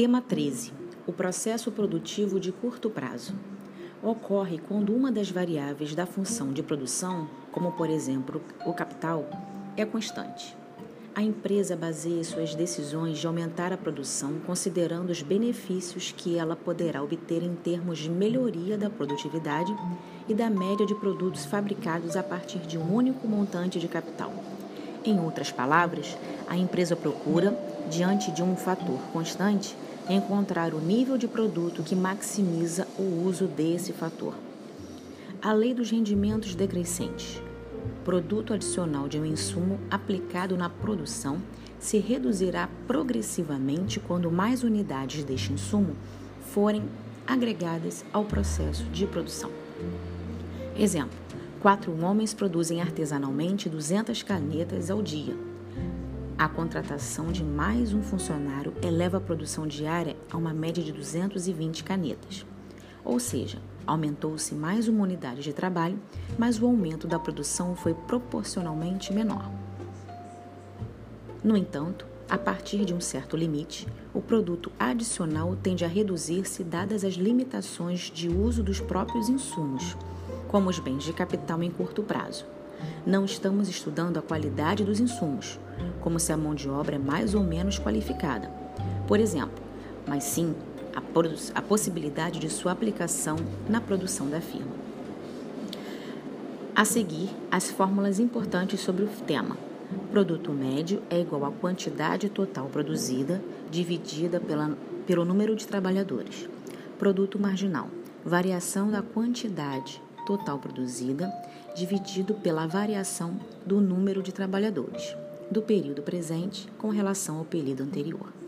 Tema 13. O processo produtivo de curto prazo. Ocorre quando uma das variáveis da função de produção, como por exemplo o capital, é constante. A empresa baseia suas decisões de aumentar a produção considerando os benefícios que ela poderá obter em termos de melhoria da produtividade e da média de produtos fabricados a partir de um único montante de capital. Em outras palavras, a empresa procura, diante de um fator constante, encontrar o nível de produto que maximiza o uso desse fator. A lei dos rendimentos decrescentes. Produto adicional de um insumo aplicado na produção se reduzirá progressivamente quando mais unidades deste insumo forem agregadas ao processo de produção. Exemplo: quatro homens produzem artesanalmente 200 canetas ao dia a contratação de mais um funcionário eleva a produção diária a uma média de 220 canetas. Ou seja, aumentou-se mais uma unidade de trabalho, mas o aumento da produção foi proporcionalmente menor. No entanto, a partir de um certo limite, o produto adicional tende a reduzir-se dadas as limitações de uso dos próprios insumos, como os bens de capital em curto prazo. Não estamos estudando a qualidade dos insumos, como se a mão de obra é mais ou menos qualificada, por exemplo, mas sim a, a possibilidade de sua aplicação na produção da firma. A seguir, as fórmulas importantes sobre o tema. Produto médio é igual à quantidade total produzida dividida pela, pelo número de trabalhadores. Produto marginal, variação da quantidade total produzida dividido pela variação do número de trabalhadores do período presente com relação ao período anterior.